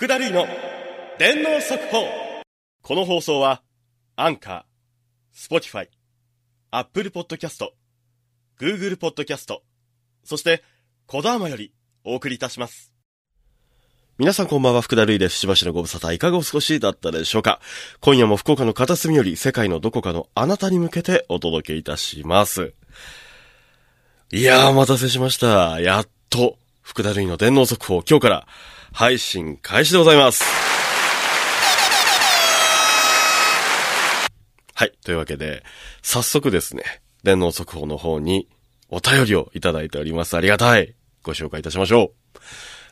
福田類の電脳速報この放送は Anchor、Spotify、Apple ポッドキャスト、 Google ポッドキャスト、そしてコダーマよりお送りいたします。皆さんこんばんは、福田類です。しばしのご無沙汰いかがお過ごしだったでしょうか今夜も福岡の片隅より世界のどこかのあなたに向けてお届けいたします。いやー、お待たせしました。やっと、福田類の電脳速報、今日から配信開始でございます。はい。というわけで、早速ですね、電脳速報の方にお便りをいただいております。ありがたい。ご紹介いたしましょう。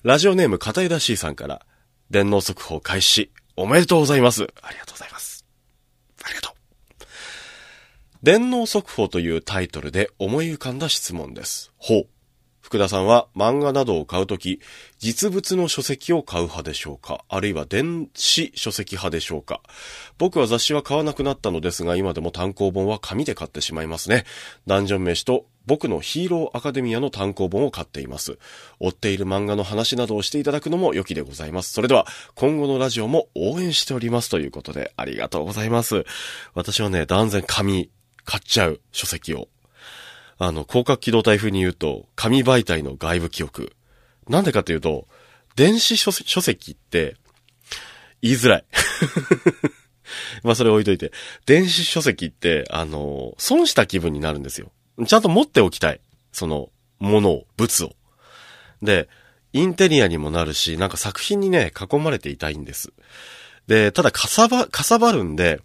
ラジオネーム片枝 C さんから、電脳速報開始、おめでとうございます。ありがとうございます。ありがとう。電脳速報というタイトルで思い浮かんだ質問です。ほう。福田さんは漫画などを買うとき、実物の書籍を買う派でしょうか？あるいは電子書籍派でしょうか？僕は雑誌は買わなくなったのですが、今でも単行本は紙で買ってしまいますね。ダンジョン飯と僕のヒーローアカデミアの単行本を買っています。追っている漫画の話などをしていただくのも良きでございます。それでは、今後のラジオも応援しておりますということで、ありがとうございます。私はね、断然紙、買っちゃう書籍を。あの、広角機動隊風に言うと、紙媒体の外部記憶。なんでかっていうと、電子書書籍って、言いづらい。まあそれ置いといて。電子書籍って、あの、損した気分になるんですよ。ちゃんと持っておきたい。その、ものを、物を。で、インテリアにもなるし、なんか作品にね、囲まれていたいんです。で、ただ、かさば、かさばるんで、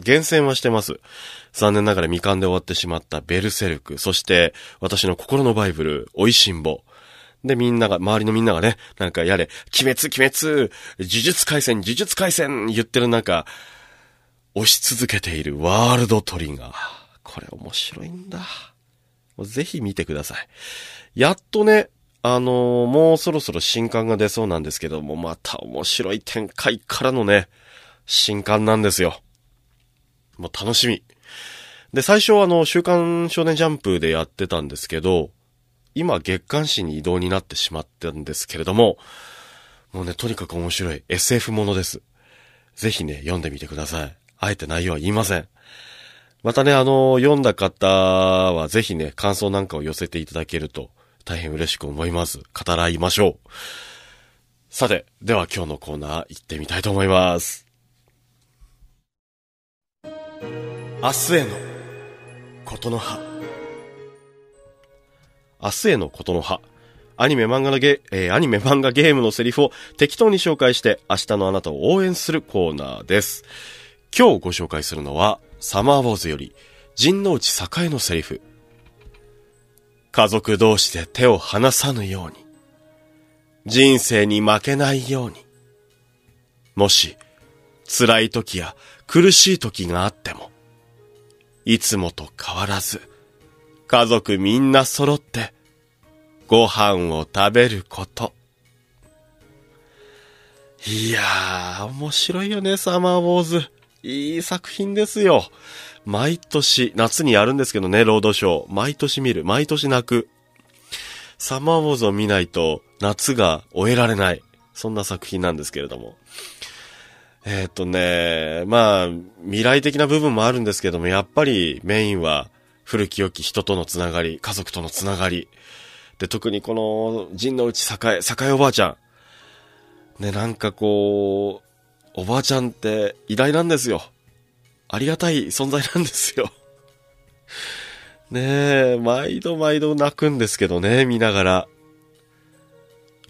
厳選はしてます。残念ながら未完で終わってしまったベルセルク、そして私の心のバイブル、おいしんぼ。で、みんなが、周りのみんながね、なんかやれ、鬼滅、鬼滅、呪術回戦、呪術回戦言ってる中、押し続けているワールドトリガー。これ面白いんだ。ぜひ見てください。やっとね、あのーもうそろそろ新刊が出そうなんですけども、また面白い展開からのね、新刊なんですよ。もう楽しみ。で、最初はあの、週刊少年ジャンプでやってたんですけど、今月刊誌に移動になってしまったんですけれども、もうね、とにかく面白い SF ものです。ぜひね、読んでみてください。あえて内容は言いません。またね、あの、読んだ方はぜひね、感想なんかを寄せていただけると大変嬉しく思います。語らいましょう。さて、では今日のコーナー行ってみたいと思います。明日へのことの葉。明日へのことの葉。アニメ漫画のゲ、えーアニメ漫画ゲームのセリフを適当に紹介して明日のあなたを応援するコーナーです。今日ご紹介するのは、サマーウォーズより、陣内栄のセリフ。家族同士で手を離さぬように。人生に負けないように。もし、辛い時や苦しい時があっても、いつもと変わらず、家族みんな揃って、ご飯を食べること。いやー、面白いよね、サマーウォーズ。いい作品ですよ。毎年、夏にやるんですけどね、ロードショー。毎年見る。毎年泣く。サマーウォーズを見ないと、夏が終えられない。そんな作品なんですけれども。えーっとね、まあ、未来的な部分もあるんですけども、やっぱりメインは古き良き人とのつながり、家族とのつながり。で、特にこの、陣の内栄、栄おばあちゃん。ね、なんかこう、おばあちゃんって偉大なんですよ。ありがたい存在なんですよ。ねえ、毎度毎度泣くんですけどね、見ながら。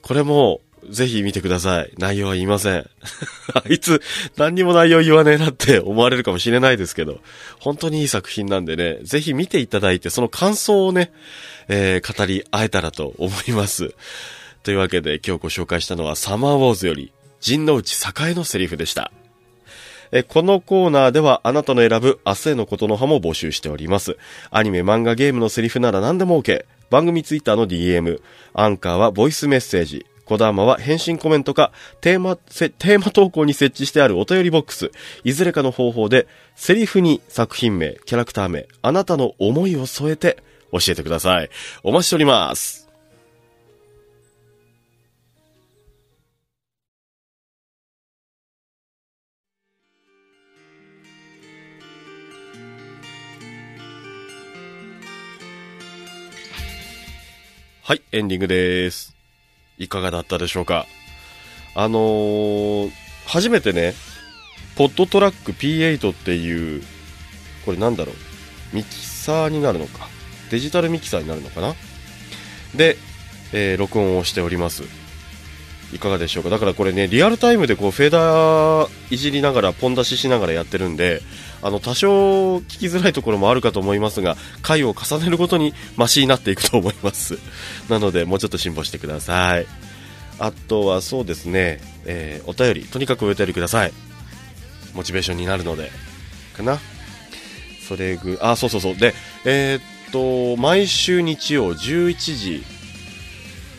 これも、ぜひ見てください。内容は言いません。あいつ、何にも内容言わねえなって 思われるかもしれないですけど、本当にいい作品なんでね、ぜひ見ていただいて、その感想をね、えー語り合えたらと思います。というわけで今日ご紹介したのはサマーウォーズより、陣内栄のセリフでした。えこのコーナーではあなたの選ぶ明日へのことの葉も募集しております。アニメ、漫画、ゲームのセリフなら何でも OK。番組ツイッターの DM。アンカーはボイスメッセージ。小玉は返信コメントか、テーマ、テーマ投稿に設置してあるお便りボックス、いずれかの方法で、セリフに作品名、キャラクター名、あなたの思いを添えて教えてください。お待ちしております。はい、エンディングです。いかがだったでしょうかあのー、初めてね、ポッドトラック P8 っていう、これなんだろう、ミキサーになるのか。デジタルミキサーになるのかなで、えー録音をしております。いかがでしょうかだからこれね、リアルタイムでこうフェーダーいじりながら、ポン出ししながらやってるんで、あの、多少聞きづらいところもあるかと思いますが、回を重ねるごとにマシになっていくと思います。なので、もうちょっと辛抱してください。あとはそうですね、えーお便り、とにかくお便りください。モチベーションになるので、かな。それぐ、あ、そうそうそう。で、えーっと、毎週日曜11時、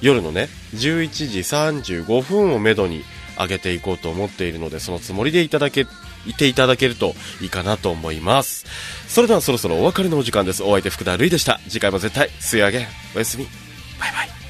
夜のね、11時35分をめどに上げていこうと思っているので、そのつもりでいただけ、いていただけるといいかなと思います。それではそろそろお別れのお時間です。お相手福田るいでした。次回も絶対、吸い上げ、おやすみ。バイバイ